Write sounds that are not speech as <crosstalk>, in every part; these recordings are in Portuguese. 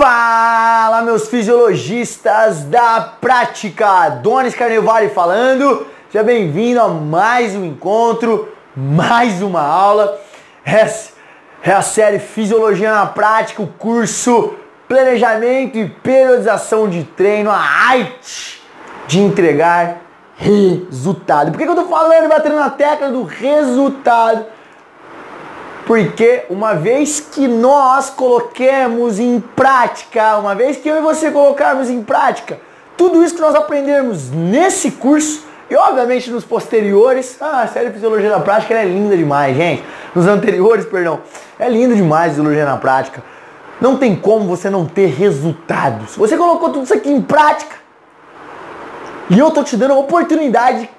Fala, meus fisiologistas da prática! Donis Carnevale falando. Seja bem-vindo a mais um encontro, mais uma aula. Essa é a série Fisiologia na Prática, o curso Planejamento e Periodização de Treino, a arte de entregar resultado. Por que eu tô falando e batendo na tecla do resultado? Porque uma vez que nós coloquemos em prática, uma vez que eu e você colocarmos em prática tudo isso que nós aprendemos nesse curso e obviamente nos posteriores, ah, a série Fisiologia na Prática é linda demais, gente. Nos anteriores, perdão, é linda demais Fisiologia na Prática. Não tem como você não ter resultados. Você colocou tudo isso aqui em prática e eu tô te dando a oportunidade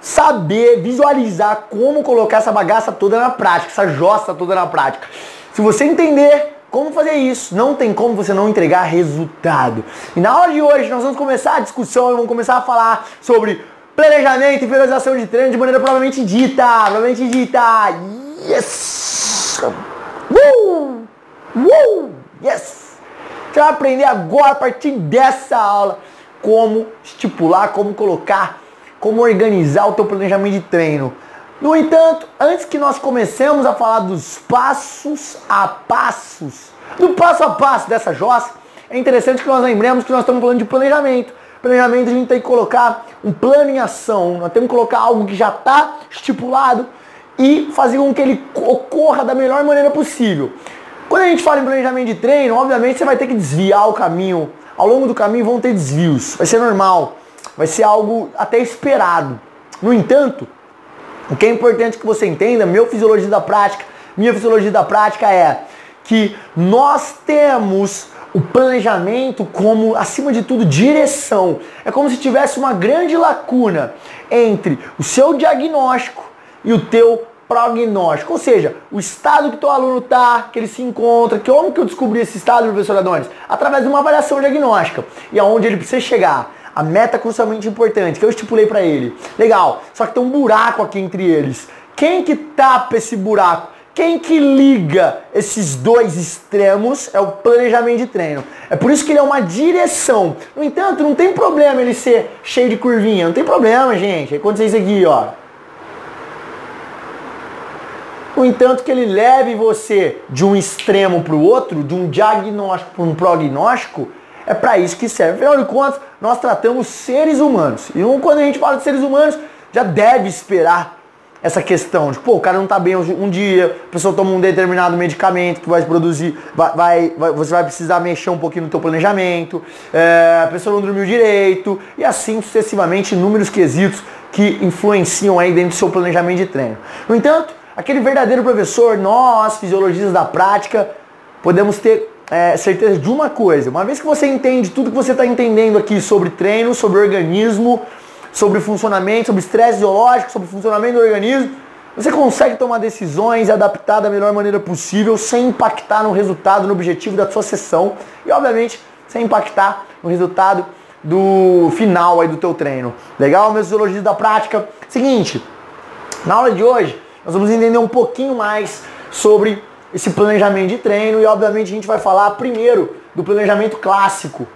saber, visualizar como colocar essa bagaça toda na prática, essa jossa toda na prática. Se você entender como fazer isso, não tem como você não entregar resultado. E na aula de hoje nós vamos começar a discussão e vamos começar a falar sobre planejamento e priorização de treino de maneira provavelmente dita, provavelmente dita. Yes! Uh! Uh! Yes! Você vai aprender agora a partir dessa aula como estipular, como colocar como organizar o teu planejamento de treino. No entanto, antes que nós comecemos a falar dos passos a passos, do passo a passo dessa jossa, é interessante que nós lembremos que nós estamos falando de planejamento. Planejamento a gente tem que colocar um plano em ação, nós temos que colocar algo que já está estipulado e fazer com que ele ocorra da melhor maneira possível. Quando a gente fala em planejamento de treino, obviamente você vai ter que desviar o caminho. Ao longo do caminho vão ter desvios, vai ser normal vai ser algo até esperado. No entanto, o que é importante que você entenda, meu fisiologia da prática, minha fisiologia da prática é que nós temos o planejamento como, acima de tudo, direção. É como se tivesse uma grande lacuna entre o seu diagnóstico e o teu prognóstico. Ou seja, o estado que teu aluno está, que ele se encontra, que como que eu descobri esse estado, professor Adonis? Através de uma avaliação diagnóstica. E aonde ele precisa chegar a meta crucialmente importante que eu estipulei para ele. Legal, só que tem um buraco aqui entre eles. Quem que tapa esse buraco? Quem que liga esses dois extremos é o planejamento de treino. É por isso que ele é uma direção. No entanto, não tem problema ele ser cheio de curvinha. Não tem problema, gente. Acontece isso aqui, ó. No entanto, que ele leve você de um extremo para o outro, de um diagnóstico para um prognóstico, é para isso que serve. Afinal de contas, nós tratamos seres humanos. E quando a gente fala de seres humanos, já deve esperar essa questão de, pô, o cara não tá bem um dia, a pessoa toma um determinado medicamento que vai produzir, vai, vai, vai você vai precisar mexer um pouquinho no teu planejamento, é, a pessoa não dormiu direito, e assim sucessivamente inúmeros quesitos que influenciam aí dentro do seu planejamento de treino. No entanto, aquele verdadeiro professor, nós, fisiologistas da prática, podemos ter é, certeza de uma coisa. Uma vez que você entende tudo que você está entendendo aqui sobre treino, sobre organismo, sobre funcionamento, sobre estresse biológico, sobre funcionamento do organismo, você consegue tomar decisões e adaptar da melhor maneira possível sem impactar no resultado, no objetivo da sua sessão e, obviamente, sem impactar no resultado do final aí do teu treino. Legal, meus fisiologistas da prática? Seguinte, na aula de hoje nós vamos entender um pouquinho mais sobre esse planejamento de treino e obviamente a gente vai falar primeiro do planejamento clássico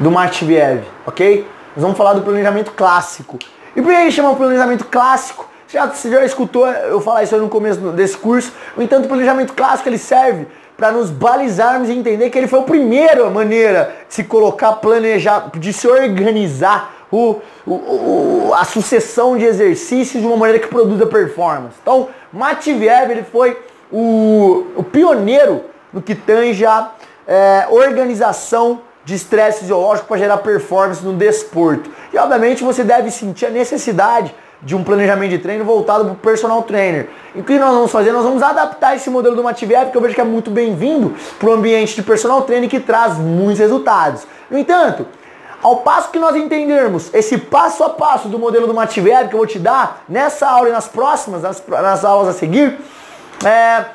do Matveev, ok? Nós vamos falar do planejamento clássico. E por que ele chama planejamento clássico? Você já, você já escutou eu falar isso no começo desse curso. No entanto, o planejamento clássico ele serve para nos balizarmos e entender que ele foi a primeira maneira de se colocar, planejar, de se organizar o, o, o, a sucessão de exercícios de uma maneira que produza performance. Então, Matveev ele foi o, o pioneiro no que tange a é, organização de estresse fisiológico para gerar performance no desporto. E obviamente você deve sentir a necessidade de um planejamento de treino voltado para o personal trainer. E o que nós vamos fazer? Nós vamos adaptar esse modelo do Mativier, que eu vejo que é muito bem-vindo para o ambiente de personal trainer que traz muitos resultados. No entanto, ao passo que nós entendermos esse passo a passo do modelo do Mativier que eu vou te dar nessa aula e nas próximas, nas, nas aulas a seguir, é,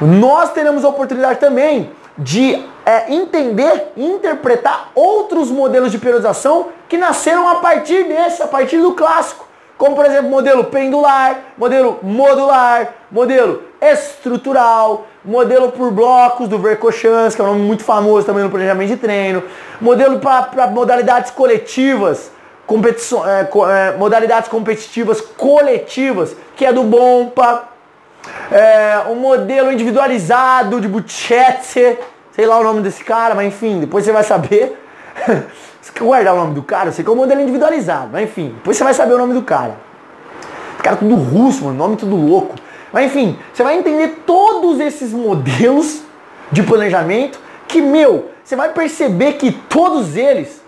nós teremos a oportunidade também de é, entender e interpretar outros modelos de periodização que nasceram a partir desse, a partir do clássico. Como, por exemplo, modelo pendular, modelo modular, modelo estrutural, modelo por blocos do Vercochance, que é um nome muito famoso também no planejamento de treino, modelo para modalidades coletivas, é, é, modalidades competitivas coletivas, que é do Bompa, é, um modelo individualizado de Buchetse, sei lá o nome desse cara, mas enfim, depois você vai saber. <laughs> você quer guardar o nome do cara? Eu sei que é um modelo individualizado, mas enfim, depois você vai saber o nome do cara. Esse cara tudo russo, mano, nome tudo louco. Mas enfim, você vai entender todos esses modelos de planejamento que, meu, você vai perceber que todos eles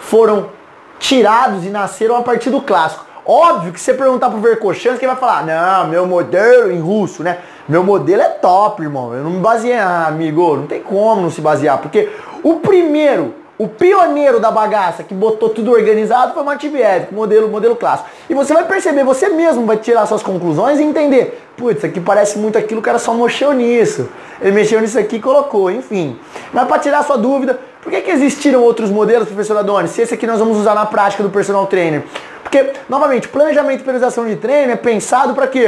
foram tirados e nasceram a partir do clássico. Óbvio que você perguntar pro Vercochans, quem vai falar, não, meu modelo em russo, né? Meu modelo é top, irmão. Eu não me baseei, ah, amigo, não tem como não se basear, porque o primeiro o pioneiro da bagaça que botou tudo organizado foi Matveev, modelo, modelo clássico. E você vai perceber, você mesmo vai tirar suas conclusões e entender, putz, aqui parece muito aquilo, o cara só mexeu nisso. Ele mexeu nisso aqui e colocou, enfim. Mas para tirar sua dúvida, por que, que existiram outros modelos, professor Adonis, se esse aqui nós vamos usar na prática do personal trainer? Porque, novamente, planejamento e periodização de treino é pensado para quê?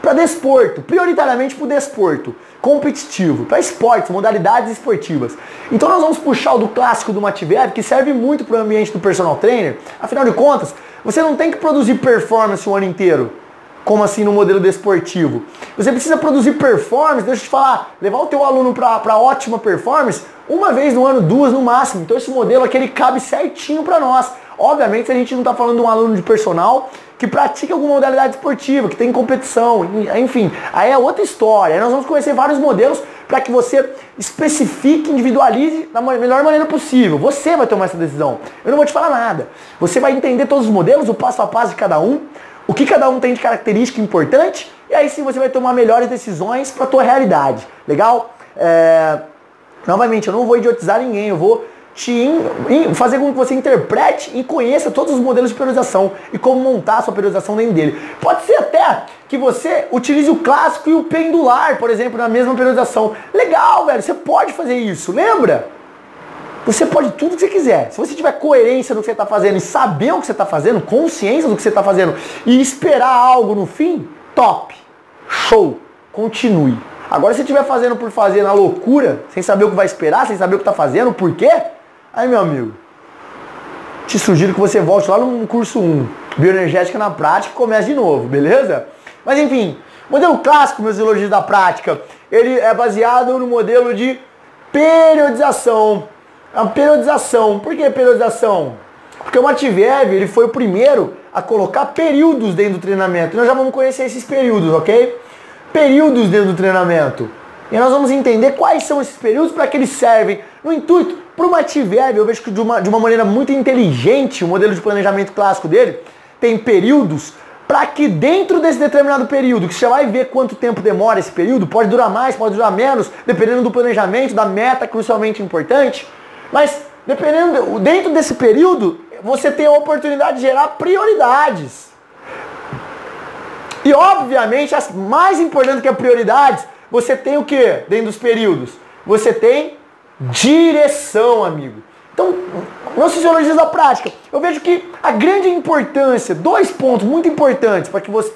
Para desporto, prioritariamente para o desporto competitivo, para esportes, modalidades esportivas. Então nós vamos puxar o do clássico do Mativev, que serve muito para o ambiente do personal trainer. Afinal de contas, você não tem que produzir performance o ano inteiro, como assim no modelo desportivo. Você precisa produzir performance, deixa eu te falar, levar o teu aluno para ótima performance uma vez no ano, duas no máximo. Então esse modelo aqui ele cabe certinho para nós. Obviamente a gente não está falando de um aluno de personal que pratica alguma modalidade esportiva, que tem competição, enfim, aí é outra história. Aí nós vamos conhecer vários modelos para que você especifique, individualize da melhor maneira possível. Você vai tomar essa decisão. Eu não vou te falar nada. Você vai entender todos os modelos, o passo a passo de cada um, o que cada um tem de característica importante, e aí sim você vai tomar melhores decisões para a tua realidade. Legal? É... Novamente, eu não vou idiotizar ninguém, eu vou te fazer com que você interprete e conheça todos os modelos de periodização e como montar a sua periodização dentro dele. Pode ser até que você utilize o clássico e o pendular, por exemplo, na mesma periodização. Legal, velho, você pode fazer isso, lembra? Você pode tudo que você quiser. Se você tiver coerência no que você está fazendo e saber o que você está fazendo, consciência do que você está fazendo e esperar algo no fim, top, show, continue. Agora, se você estiver fazendo por fazer na loucura, sem saber o que vai esperar, sem saber o que está fazendo, por quê? Aí, meu amigo, te sugiro que você volte lá no curso 1, Bioenergética na Prática, e comece de novo, beleza? Mas enfim, modelo clássico, meus elogios da prática, ele é baseado no modelo de periodização. A periodização, por que periodização? Porque o Matveev, ele foi o primeiro a colocar períodos dentro do treinamento. Nós já vamos conhecer esses períodos, ok? Períodos dentro do treinamento. E nós vamos entender quais são esses períodos para que eles servem no intuito para o Mativerb, eu vejo que de uma, de uma maneira muito inteligente, o modelo de planejamento clássico dele tem períodos para que dentro desse determinado período, que você vai ver quanto tempo demora esse período, pode durar mais, pode durar menos, dependendo do planejamento, da meta crucialmente importante, mas dependendo dentro desse período, você tem a oportunidade de gerar prioridades. E obviamente, as mais importantes que as prioridades, você tem o que dentro dos períodos? Você tem direção, amigo. Então, meus fisiologistas da prática, eu vejo que a grande importância, dois pontos muito importantes para que você,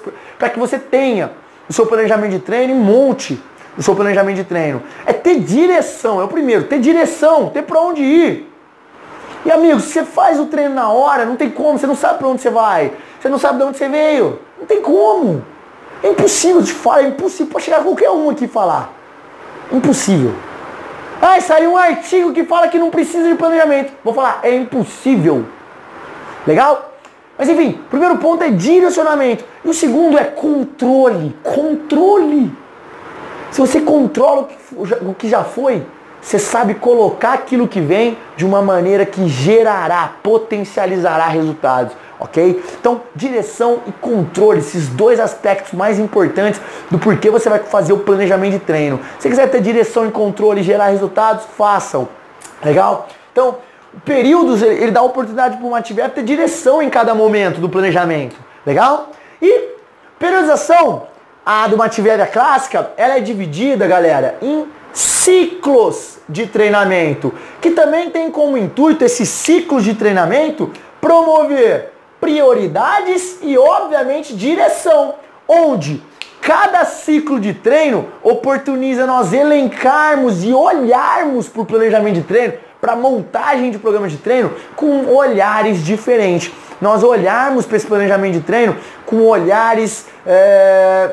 que você tenha o seu planejamento de treino e monte o seu planejamento de treino, é ter direção, é o primeiro, ter direção, ter para onde ir. E amigo, se você faz o treino na hora, não tem como, você não sabe para onde você vai, você não sabe de onde você veio, não tem como. É impossível te falar, é impossível, pode chegar qualquer um aqui falar. Impossível. Ah, saiu um artigo que fala que não precisa de planejamento. Vou falar, é impossível. Legal? Mas enfim, o primeiro ponto é direcionamento. E o segundo é controle. Controle. Se você controla o que já foi, você sabe colocar aquilo que vem de uma maneira que gerará, potencializará resultados ok? Então, direção e controle, esses dois aspectos mais importantes do porquê você vai fazer o planejamento de treino. Se quiser ter direção e controle e gerar resultados, façam, legal? Então, períodos, ele dá oportunidade para o atividade ter direção em cada momento do planejamento, legal? E periodização, a do Mativéria clássica, ela é dividida, galera, em ciclos de treinamento, que também tem como intuito esses ciclos de treinamento promover prioridades e, obviamente, direção, onde cada ciclo de treino oportuniza nós elencarmos e olharmos para o planejamento de treino, para montagem de programas de treino com olhares diferentes. Nós olharmos para esse planejamento de treino com olhares é,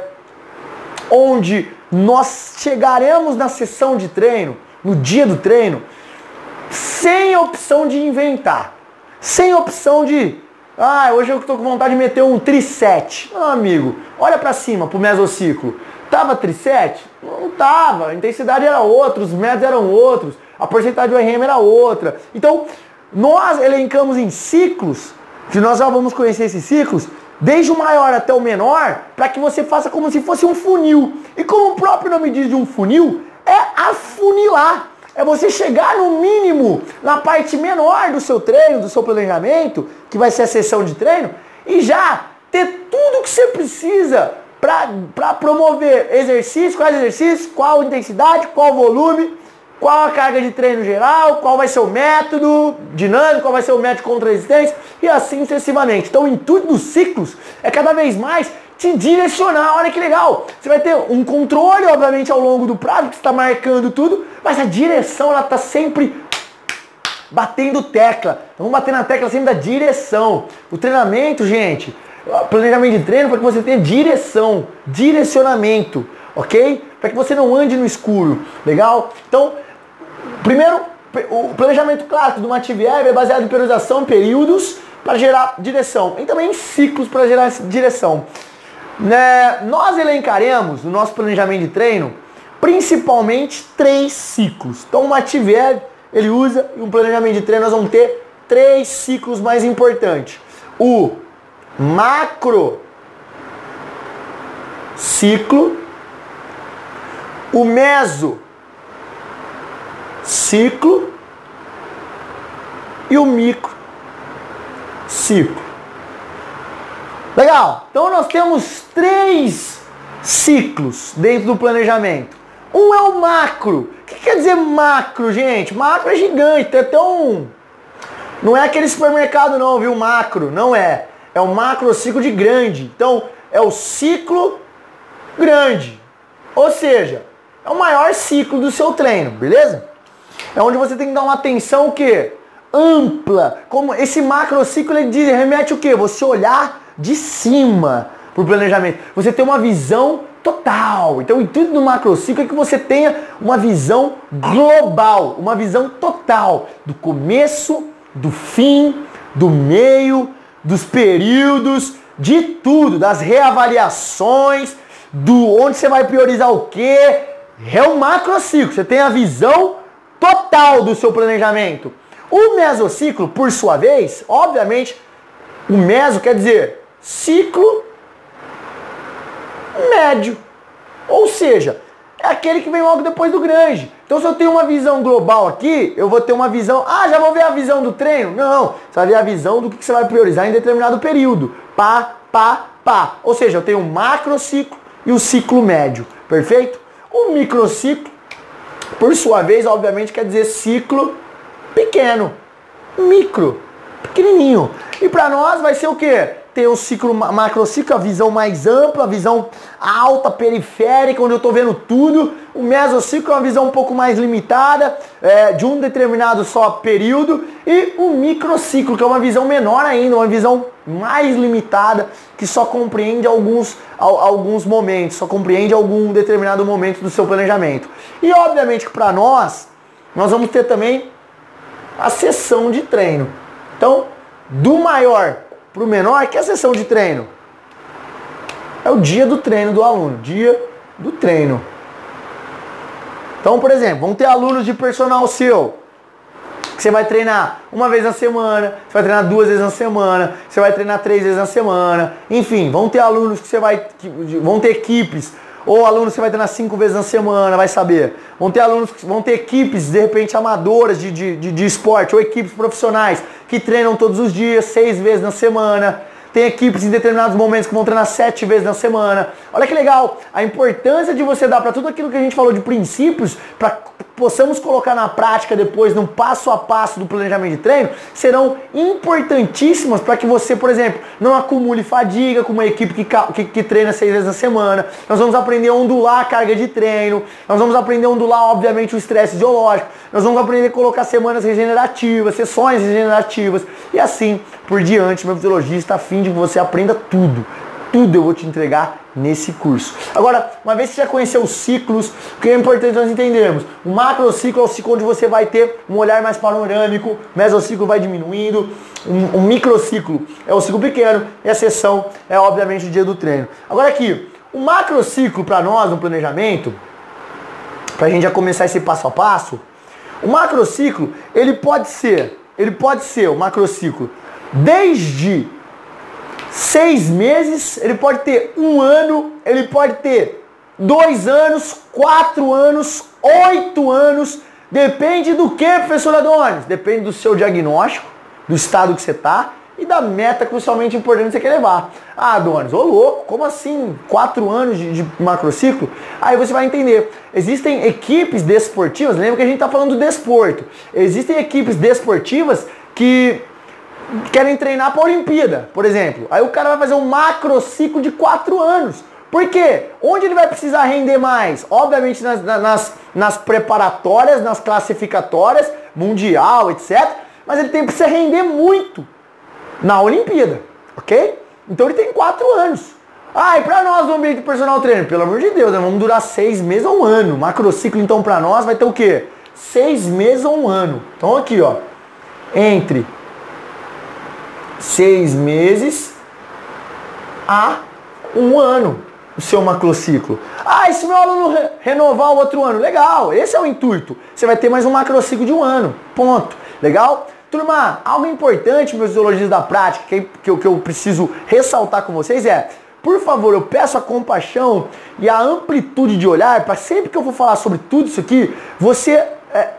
onde nós chegaremos na sessão de treino, no dia do treino, sem opção de inventar, sem opção de ah, hoje eu estou com vontade de meter um trisete. Meu amigo, olha para cima pro mesociclo. Tava trisete? Não tava. A intensidade era outra, os metros eram outros, a porcentagem do RM era outra. Então, nós elencamos em ciclos, que nós já vamos conhecer esses ciclos, desde o maior até o menor, para que você faça como se fosse um funil. E como o próprio nome diz de um funil, é afunilar é você chegar no mínimo na parte menor do seu treino, do seu planejamento, que vai ser a sessão de treino, e já ter tudo que você precisa para promover exercício, quais exercícios, qual intensidade, qual volume, qual a carga de treino geral, qual vai ser o método dinâmico, qual vai ser o método contra resistência e assim sucessivamente. Então o intuito dos ciclos é cada vez mais te direcionar. Olha que legal. Você vai ter um controle, obviamente, ao longo do prazo, que está marcando tudo, mas a direção ela está sempre batendo tecla. Vamos bater na tecla sempre da direção. O treinamento, gente, planejamento de treino para que você tenha direção, direcionamento, ok? Para que você não ande no escuro, legal? Então, primeiro, o planejamento clássico do Mativier é baseado em periodização, períodos para gerar direção e também em ciclos para gerar direção. Né, nós elencaremos no nosso planejamento de treino principalmente três ciclos. Então, o Mativier ele usa e um planejamento de treino nós vamos ter três ciclos mais importantes. O macro ciclo, o meso ciclo e o micro ciclo. Legal. Então nós temos três ciclos dentro do planejamento. Um é o macro. O que quer dizer macro, gente? Macro é gigante, tem até um. Não é aquele supermercado não, viu? Macro, não é. É o macro ciclo de grande. Então, é o ciclo grande. Ou seja, é o maior ciclo do seu treino, beleza? É onde você tem que dar uma atenção o quê? Ampla. Como esse macro ciclo ele diz, remete o quê? Você olhar de cima para o planejamento. Você tem uma visão total. Então, o intuito do macrociclo é que você tenha uma visão global, uma visão total do começo, do fim, do meio, dos períodos, de tudo, das reavaliações, do onde você vai priorizar o quê. É um macrociclo. Você tem a visão total do seu planejamento. O mesociclo, por sua vez, obviamente, o meso quer dizer ciclo médio. Ou seja, é aquele que vem logo depois do grande. Então se eu tenho uma visão global aqui, eu vou ter uma visão, ah, já vou ver a visão do treino? Não, você vai ver a visão do que você vai priorizar em determinado período. Pá, pá, pá. Ou seja, eu tenho o macro ciclo e o ciclo médio, perfeito? O microciclo, por sua vez, obviamente quer dizer ciclo pequeno, micro, pequenininho. E para nós vai ser o quê? Ter o ciclo macrociclo, a visão mais ampla, a visão alta, periférica, onde eu estou vendo tudo. O mesociclo é uma visão um pouco mais limitada, é, de um determinado só período. E o microciclo, que é uma visão menor ainda, uma visão mais limitada, que só compreende alguns, alguns momentos, só compreende algum determinado momento do seu planejamento. E obviamente que para nós, nós vamos ter também a sessão de treino. Então, do maior para o menor, que é a sessão de treino? É o dia do treino do aluno, dia do treino. Então, por exemplo, vamos ter alunos de personal seu, que você vai treinar uma vez na semana, você vai treinar duas vezes na semana, você vai treinar três vezes na semana, enfim, vão ter alunos que você vai, que vão ter equipes ou alunos que vai treinar cinco vezes na semana, vai saber. Vão ter alunos, vão ter equipes, de repente, amadoras de, de, de, de esporte, ou equipes profissionais que treinam todos os dias, seis vezes na semana. Tem equipes em determinados momentos que vão treinar sete vezes na semana. Olha que legal a importância de você dar para tudo aquilo que a gente falou de princípios, para possamos colocar na prática depois, num passo a passo do planejamento de treino, serão importantíssimas para que você, por exemplo, não acumule fadiga com uma equipe que, que, que, treina seis vezes na semana. Nós vamos aprender a ondular a carga de treino, nós vamos aprender a ondular, obviamente, o estresse ideológico, nós vamos aprender a colocar semanas regenerativas, sessões regenerativas e assim por diante. Meu fisiologista a fim de que você aprenda tudo tudo eu vou te entregar nesse curso. Agora, uma vez que você já conheceu os ciclos, o que é importante nós entendermos? O macrociclo é o ciclo onde você vai ter um olhar mais panorâmico, o mesociclo vai diminuindo, um, um microciclo é o ciclo pequeno e a sessão é obviamente o dia do treino. Agora aqui, o macrociclo para nós no planejamento, para a gente já começar esse passo a passo, o macrociclo, ele pode ser, ele pode ser o macrociclo desde seis meses, ele pode ter um ano, ele pode ter dois anos, quatro anos, oito anos. Depende do que, professor Adonis? Depende do seu diagnóstico, do estado que você está e da meta crucialmente importante que você quer levar. Ah, Adonis, ô louco, como assim? Quatro anos de, de macrociclo? Aí você vai entender. Existem equipes desportivas, lembra que a gente está falando do desporto. Existem equipes desportivas que querem treinar para a Olimpíada, por exemplo. Aí o cara vai fazer um macro ciclo de quatro anos. Por quê? Onde ele vai precisar render mais? Obviamente nas, nas, nas preparatórias, nas classificatórias, mundial, etc. Mas ele tem que se render muito na Olimpíada, ok? Então ele tem quatro anos. Ah, e para nós no ambiente personal trainer? Pelo amor de Deus, né? vamos durar seis meses ou um ano. Macrociclo então para nós vai ter o quê? Seis meses ou um ano. Então aqui, ó, entre seis meses a um ano o seu macrociclo. Ah, e se meu aluno re renovar o outro ano? Legal, esse é o intuito. Você vai ter mais um macrociclo de um ano. Ponto. Legal? Turma, algo importante, meus ideologistas da prática, que, que, que eu preciso ressaltar com vocês é, por favor, eu peço a compaixão e a amplitude de olhar para sempre que eu vou falar sobre tudo isso aqui, você é,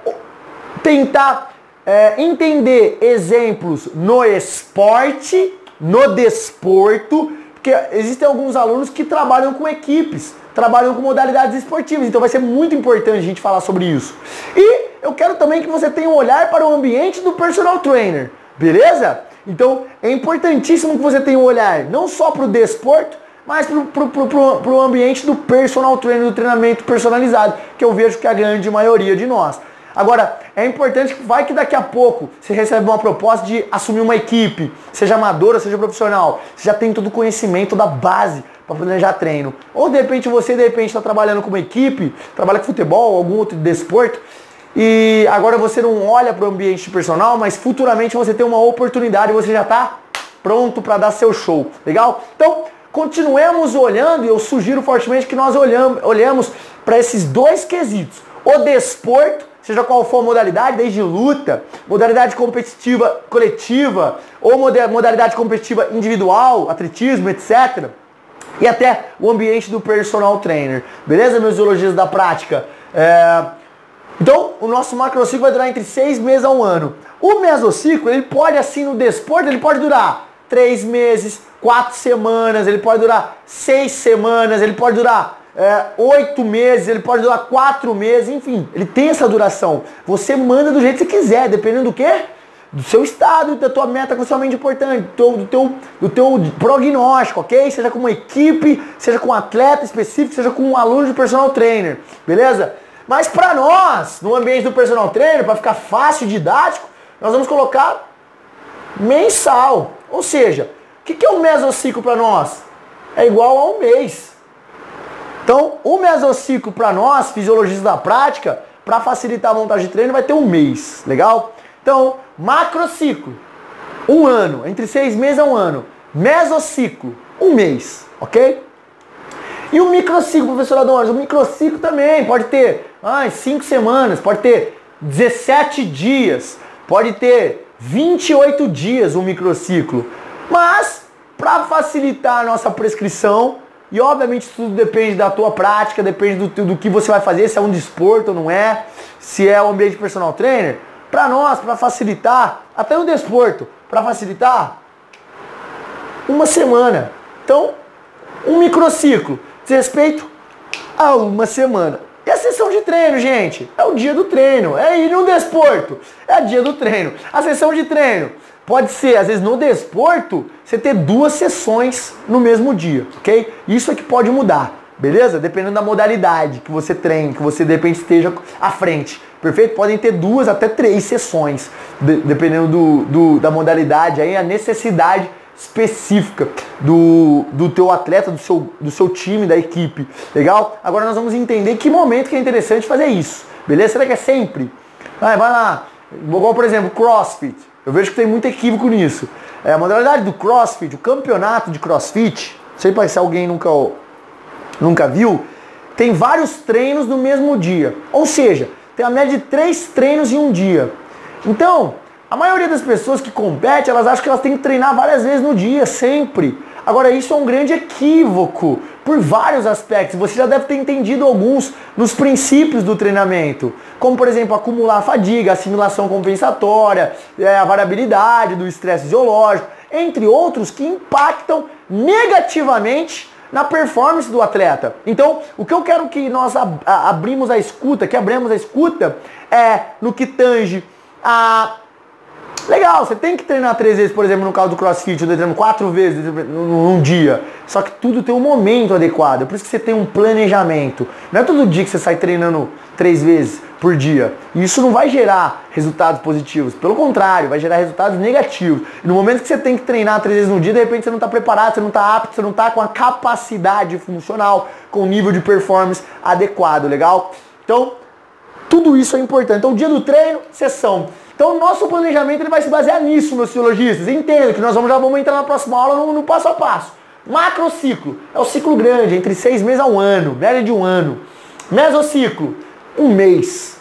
tentar é, entender exemplos no esporte, no desporto, porque existem alguns alunos que trabalham com equipes, trabalham com modalidades esportivas, então vai ser muito importante a gente falar sobre isso. E eu quero também que você tenha um olhar para o ambiente do personal trainer, beleza? Então é importantíssimo que você tenha um olhar não só para o desporto, mas para o ambiente do personal trainer, do treinamento personalizado, que eu vejo que é a grande maioria de nós. Agora, é importante que vai que daqui a pouco você recebe uma proposta de assumir uma equipe, seja amadora, seja profissional. Você já tem todo o conhecimento da base para planejar treino. Ou de repente você de repente está trabalhando com uma equipe, trabalha com futebol, algum outro desporto, e agora você não olha para o ambiente personal, mas futuramente você tem uma oportunidade, você já está pronto para dar seu show. Legal? Então, continuemos olhando e eu sugiro fortemente que nós olhamos, olhamos para esses dois quesitos. O desporto seja qual for a modalidade, desde luta, modalidade competitiva coletiva ou modalidade competitiva individual, atletismo, etc. E até o ambiente do personal trainer. Beleza, meus ideologias da prática? É... Então, o nosso macrociclo vai durar entre seis meses a um ano. O mesociclo, ele pode, assim, no desporto, ele pode durar três meses, quatro semanas, ele pode durar seis semanas, ele pode durar é, oito meses, ele pode durar quatro meses, enfim, ele tem essa duração. Você manda do jeito que você quiser, dependendo do quê? Do seu estado, da tua meta crucialmente importante, do teu, do teu, do teu prognóstico, ok? Seja com uma equipe, seja com um atleta específico, seja com um aluno de personal trainer, beleza? Mas para nós, no ambiente do personal trainer, para ficar fácil e didático, nós vamos colocar mensal. Ou seja, o que, que é um mesociclo para nós? É igual a um mês. Então, o mesociclo para nós, fisiologistas da prática, para facilitar a montagem de treino, vai ter um mês, legal? Então, macrociclo, um ano, entre seis meses a um ano. Mesociclo, um mês, ok? E o microciclo, professor Adonis, o microciclo também pode ter ah, cinco semanas, pode ter 17 dias, pode ter 28 dias o microciclo. Mas, para facilitar a nossa prescrição, e obviamente tudo depende da tua prática, depende do, do que você vai fazer, se é um desporto ou não é, se é um ambiente personal trainer. Para nós, para facilitar, até no desporto, para facilitar, uma semana. Então, um microciclo, diz respeito a uma semana. E a sessão de treino, gente? É o dia do treino. É ir no desporto. É o dia do treino. A sessão de treino pode ser, às vezes, no desporto, você ter duas sessões no mesmo dia, ok? Isso é que pode mudar, beleza? Dependendo da modalidade que você treine, que você de repente esteja à frente. Perfeito? Podem ter duas até três sessões, de, dependendo do, do, da modalidade, aí a necessidade específica do, do teu atleta, do seu, do seu time, da equipe. Legal? Agora nós vamos entender que momento que é interessante fazer isso. Beleza? Será que é sempre? Vai, vai lá. Igual, por exemplo, CrossFit. Eu vejo que tem muito equívoco nisso. É, a modalidade do CrossFit, o campeonato de CrossFit, sei se alguém nunca, nunca viu, tem vários treinos no mesmo dia. Ou seja, tem a média de três treinos em um dia. Então, a maioria das pessoas que competem, elas acham que elas têm que treinar várias vezes no dia, sempre. Agora, isso é um grande equívoco por vários aspectos. Você já deve ter entendido alguns nos princípios do treinamento, como por exemplo acumular fadiga, assimilação compensatória, é, a variabilidade do estresse fisiológico, entre outros que impactam negativamente na performance do atleta. Então, o que eu quero que nós abrimos a escuta, que abramos a escuta, é no que tange a Legal, você tem que treinar três vezes, por exemplo, no caso do crossfit, eu treino quatro vezes num dia. Só que tudo tem um momento adequado. É por isso que você tem um planejamento. Não é todo dia que você sai treinando três vezes por dia. E isso não vai gerar resultados positivos. Pelo contrário, vai gerar resultados negativos. E no momento que você tem que treinar três vezes no dia, de repente você não está preparado, você não está apto, você não está com a capacidade funcional, com o nível de performance adequado, legal? Então, tudo isso é importante. Então, dia do treino, sessão. Então, o nosso planejamento ele vai se basear nisso, meus fisiologistas. Entenda que nós vamos, já vamos entrar na próxima aula no, no passo a passo. Macrociclo é o ciclo grande, entre seis meses a um ano, média de um ano. Mesociclo, um mês.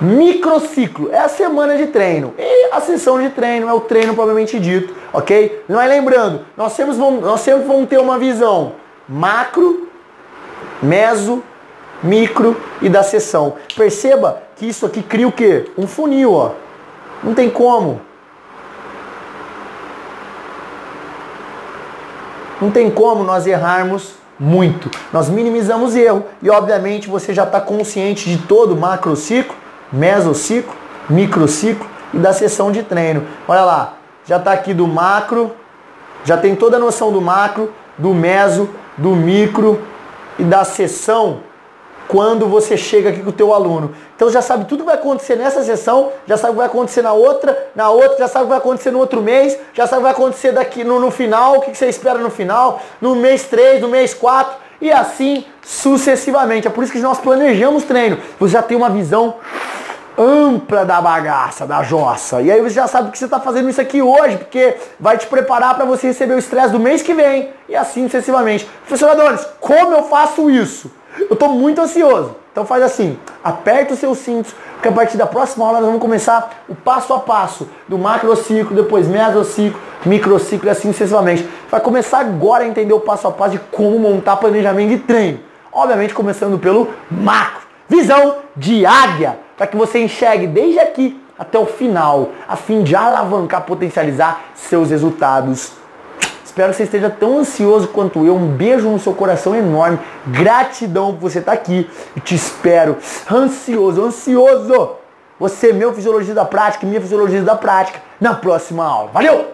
Microciclo é a semana de treino. E a sessão de treino é o treino propriamente dito, ok? Não é lembrando, nós sempre vamos, nós sempre vamos ter uma visão macro, meso, micro e da sessão. Perceba que isso aqui cria o quê? Um funil, ó. Não tem como. Não tem como nós errarmos muito. Nós minimizamos erro e obviamente você já está consciente de todo o macrociclo, mesociclo, microciclo e da sessão de treino. Olha lá, já está aqui do macro, já tem toda a noção do macro, do meso, do micro e da sessão quando você chega aqui com o teu aluno. Então já sabe tudo que vai acontecer nessa sessão, já sabe o que vai acontecer na outra, na outra, já sabe o que vai acontecer no outro mês, já sabe o que vai acontecer daqui no, no final, o que você espera no final, no mês 3, no mês 4 e assim sucessivamente. É por isso que nós planejamos treino. Você já tem uma visão ampla da bagaça, da jossa. E aí você já sabe que você está fazendo isso aqui hoje, porque vai te preparar para você receber o estresse do mês que vem e assim sucessivamente. Professor Adonis, como eu faço isso? Eu estou muito ansioso. Então faz assim, aperta os seus cintos, porque a partir da próxima aula nós vamos começar o passo a passo do macrociclo, depois mesociclo, microciclo e assim sucessivamente. Vai começar agora a entender o passo a passo de como montar planejamento de treino. Obviamente começando pelo macro. Visão de águia, para que você enxergue desde aqui até o final, a fim de alavancar, potencializar seus resultados Espero que você esteja tão ansioso quanto eu. Um beijo no seu coração enorme. Gratidão por você estar aqui. Te espero ansioso, ansioso. Você, meu fisiologista da prática, minha fisiologista da prática, na próxima aula. Valeu!